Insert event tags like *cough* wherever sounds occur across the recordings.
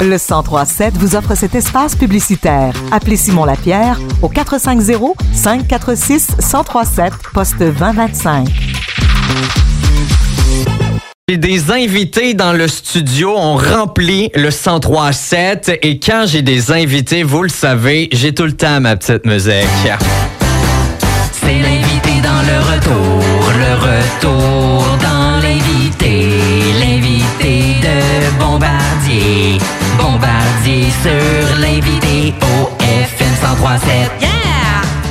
Le 1037 vous offre cet espace publicitaire. Appelez Simon Lapierre au 450 546 1037 poste 2025. J'ai des invités dans le studio, on remplit le 1037 et quand j'ai des invités, vous le savez, j'ai tout le temps ma petite musique. C'est l'invité dans le retour, le retour dans l'invité, l'invité de Bombardier, Bombardier sur l'invité au FM 1037. Yeah!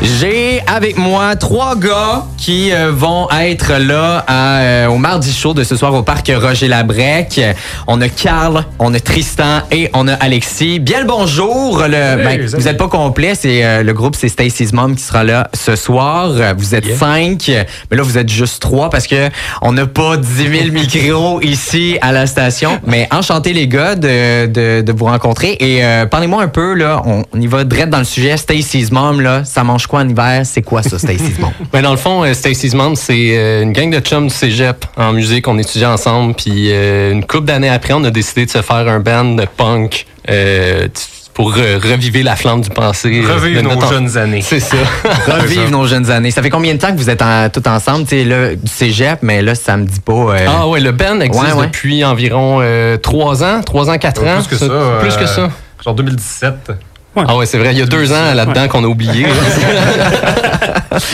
J'ai avec moi trois gars qui euh, vont être là à, euh, au mardi show de ce soir au parc Roger Labrec. On a Carl, on a Tristan et on a Alexis. Bien le bonjour. Le, ben, vous n'êtes pas complet, c'est euh, le groupe c'est Stacy's Mom qui sera là ce soir. Vous êtes cinq, mais là vous êtes juste trois parce que on n'a pas 10 000 micros *laughs* ici à la station. Mais enchanté les gars de, de, de vous rencontrer et parlez-moi un peu là, on, on y va direct dans le sujet. Stacy's Mom là, ça mange quoi en hiver C'est quoi ça Stacy's *laughs* Mom Ben, dans le fond, euh, Stacy's Mom, c'est euh, une gang de chums du cégep en musique. On étudie ensemble. Puis euh, une couple d'années après, on a décidé de se faire un band de punk euh, pour re- reviver la flamme du passé. Revivre nos notre- jeunes années. C'est ça. *laughs* Revivre nos jeunes années. Ça fait combien de temps que vous êtes en- tous ensemble? Tu sais, là, du cégep, mais là, ça me dit pas. euh, Ah ouais, le band existe Ouais, ouais. depuis environ euh, trois ans, trois ans, quatre ans. Plus que ça. Plus que ça. Genre 2017. Ah ouais, c'est vrai. Il y a deux ans là-dedans qu'on a oublié. *laughs*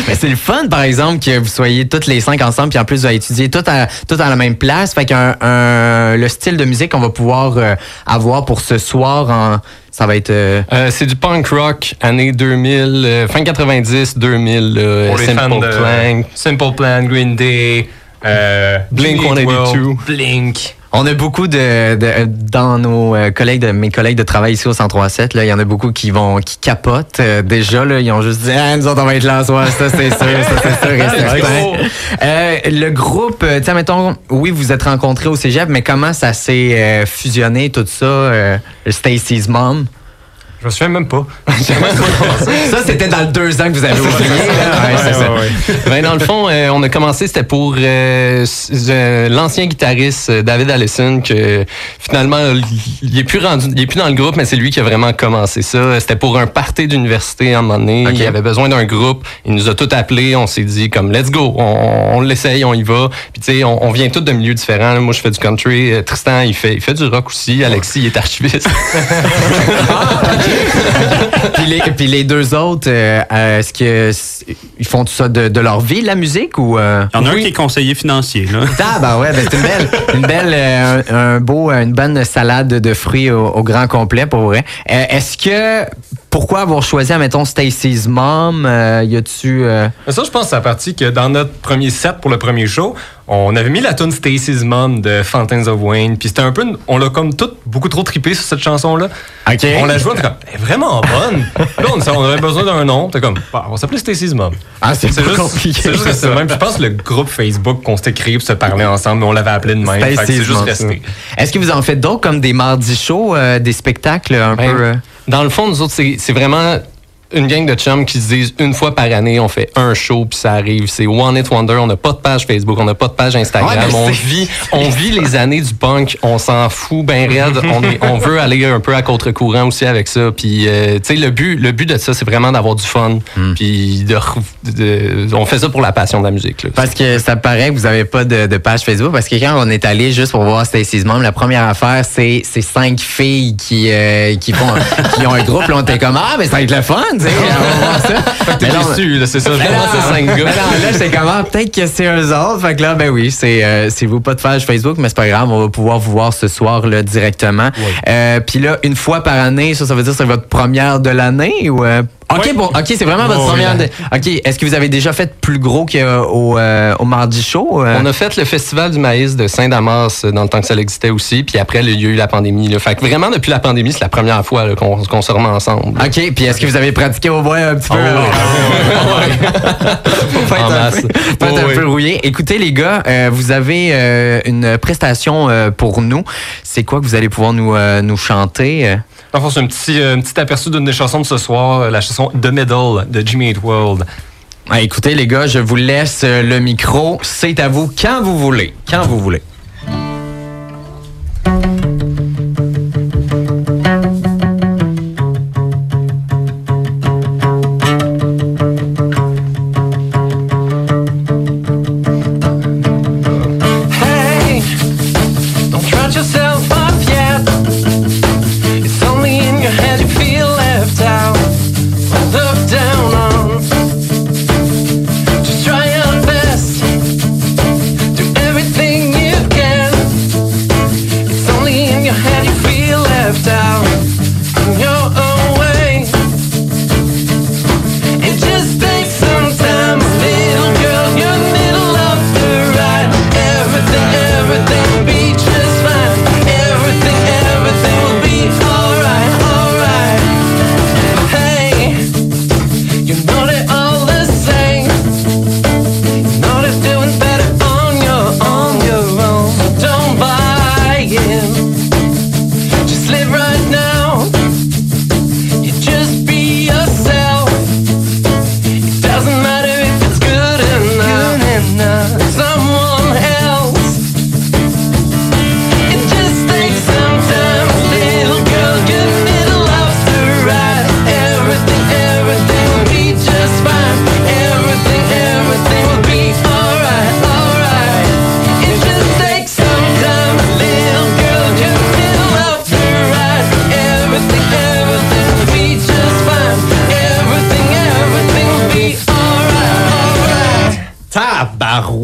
Mais c'est le fun, par exemple, que vous soyez toutes les cinq ensemble, puis en plus, vous avez étudié tout à, tout à la même place. Fait qu'un un- le style de musique qu'on va pouvoir euh, avoir pour ce soir, en, ça va être... euh, Euh, c'est du punk rock, année 2000, euh, fin 90, 2000, là, Pour les Simple fans de Plan. Simple Plan, Green Day, euh, Blink Jimmy Eat 182. World, Blink. on a beaucoup de, de- dans nos euh, collègues, de, mes collègues de travail ici au 1037, là, il y en a beaucoup qui vont, qui capotent euh, déjà. Là, ils ont juste dit, ah, nous autres, on va être là soir, ça c'est sûr, ça c'est sûr, et *laughs* certain. Euh, le groupe, euh, tiens, mettons, oui, vous êtes rencontrés au cégep, mais comment ça s'est euh, fusionné, tout ça, euh, Stacy's Mom? Je me souviens même pas. *laughs* Ça, c'était dans le deux ans que vous avez oublié. là. Ouais, c'est ça. Ben, dans le fond, euh, on a commencé, c'était pour euh, euh, l'ancien guitariste David Allison, que finalement, il est plus rendu, il est plus dans le groupe, mais c'est lui qui a vraiment commencé ça. C'était pour un party d'université à un moment donné. Il avait besoin d'un groupe. Il nous a tout appelés. On s'est dit, comme, let's go. On, on l'essaye, on y va. Puis, tu sais, on, on vient tous de milieux différents. Moi, je fais du country. Tristan, il fait, il fait du rock aussi. Alexis, il est archiviste. *laughs* *laughs* puis, les, puis les deux autres, euh, euh, est-ce que s- ils font tout ça de, de leur vie, la musique, ou... euh? Il y en a Oui. un qui est conseiller financier. Là. Ah, ben ouais, ben c'est une belle, une belle, euh, un, un beau, une bonne salade de fruits au, au grand complet pour vrai. Euh, Est-ce que pourquoi avoir choisi, mettons, Stacy's Mom euh, Y a-tu euh, Mais ça, je pense que c'est la partie que dans notre premier set pour le premier show, on avait mis la tune Stacy's Mom de Fountains of Wayne. Puis c'était un peu. une- On l'a comme tout beaucoup trop trippé sur cette chanson-là. Ok. On l'a joué, on était comme, elle est vraiment bonne. *laughs* Là, on, on avait besoin d'un nom. T'es comme, bah, on s'appelait Stacy's Mom. Ah, c'est juste, compliqué. c'est juste de même. Puis Je pense que le groupe Facebook qu'on s'était créé pour se parler ensemble, on l'avait appelé de même. C'est juste Mom, resté. Est-ce que vous en faites d'autres comme des mardis shows, euh, des spectacles un Ben, peu euh? Dans le fond, nous autres, c'est vraiment une gang de chums qui se disent une fois par année, on fait un show puis ça arrive. C'est One It Wonder. On n'a pas de page Facebook, on n'a pas de page Instagram. Ouais, on vit, on vit les années du punk. On s'en fout ben raide. *laughs* On, est- on veut aller un peu à contre-courant aussi avec ça. Puis, euh, tu sais, le but, le but de ça, c'est vraiment d'avoir du fun. Hmm. Puis, de, de- on fait ça pour la passion de la musique. là. Parce que ça paraît que vous avez pas de, de page Facebook. Parce que quand on est allé juste pour voir Stacy's Mom, la première affaire, c'est c'est cinq filles qui, euh, qui, font, qui ont un groupe. Là, on était comme, ah, mais ça va être le fun, sais. on va voir ça. *laughs* T'es Mais là, on- déçu, là, c'est ça. Je pense que c'est cinq gars. non, là, j'étais comme, ah, peut-être que c'est eux autres. Fait que là, ben oui, c'est euh, c'est vous pas de page Facebook, mais c'est pas grave, on va pouvoir vous voir ce soir là, directement. Euh, Puis là, une fois par année, ça, ça veut dire que c'est votre première de l'année ou. euh, OK, bon, OK, c'est vraiment votre première. OK, est-ce que vous avez déjà fait plus gros qu'au euh, au Mardi Show? euh? On a fait le festival du maïs de Saint-Damas euh, dans le temps que ça existait aussi, puis après, il y a eu la pandémie. Là. Fait que vraiment, depuis la pandémie, c'est la première fois qu'on se remet ensemble. OK, puis est-ce que vous avez pratiqué au bois un petit peu? *laughs* Faut être En un masse. peu- faut être Oui, un peu rouillé. Écoutez, les gars, euh, vous avez euh, une prestation euh, pour nous. C'est quoi que vous allez pouvoir nous, euh, nous chanter? euh? Fond, c'est un petit, euh, un petit aperçu d'une des chansons de ce soir, euh, la chanson The Middle de Jimmy Eat World. Ah, écoutez, les gars, je vous laisse euh, le micro. C'est à vous quand vous voulez. Quand vous voulez.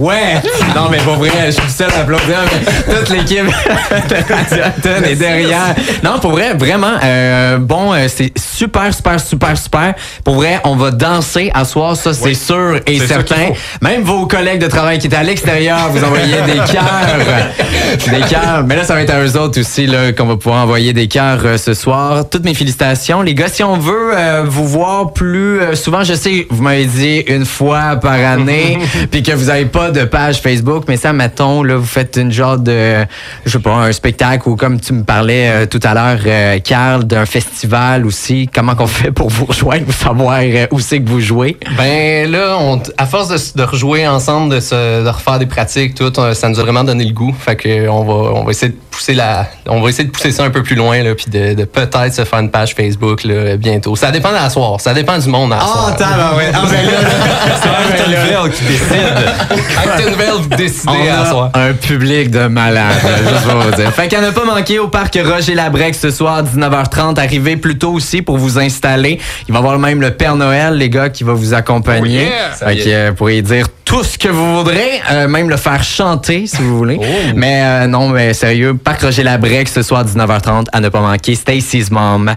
Ouais! Non, mais pour vrai, je suis seul à applaudir, mais toute l'équipe *laughs* de Radio est derrière. Non, pour vrai, vraiment, euh, bon, euh, c'est super, super, super, super. Pour vrai, on va danser à soir, ça, c'est sûr et certain. Même vos collègues de travail qui étaient à l'extérieur, vous envoyez des cœurs. Des cœurs. Mais là, ça va être à eux autres aussi, là, qu'on va pouvoir envoyer des cœurs euh, ce soir. Toutes mes félicitations. Les gars, si on veut euh, vous voir plus souvent, je sais, vous m'avez dit une fois par année, *laughs* puis que vous avez pas de page Facebook, mais ça, mettons, là, vous faites une genre de, je sais pas, un spectacle ou comme tu me parlais euh, tout à l'heure, euh, Carl, d'un festival aussi. Comment qu'on *laughs* fait pour vous rejoindre, pour savoir euh, où c'est que vous jouez? Ben là, on, à force de, rejouer ensemble, de, se, de refaire des pratiques, tout, euh, ça nous a vraiment donné le goût. Fait que on va, on va essayer de pousser la, on va essayer de pousser ça un peu plus loin là, puis de, de peut-être se faire une page Facebook là, bientôt. Ça dépend de la soir, ça dépend du monde à la soir. Ah, ouais. Ah, ben là, *laughs* C'est Actonville qui décide. Actonville, *laughs* décidez à soir. un public de malades, juste pour vous dire. Fait qu'à ne pas manquer au parc Roger Labrec ce soir, 19h30. Arrivez plus tôt aussi pour vous installer. Il va y avoir même le Père Noël, les gars, qui va vous accompagner. Ça Fait que, euh, vous pourrez dire tout ce que vous voudrez, euh, même le faire chanter si vous voulez. Mais euh, non, mais sérieux, parc Roger Labrec ce soir, 19h30, à ne pas manquer. Stacy's Mom.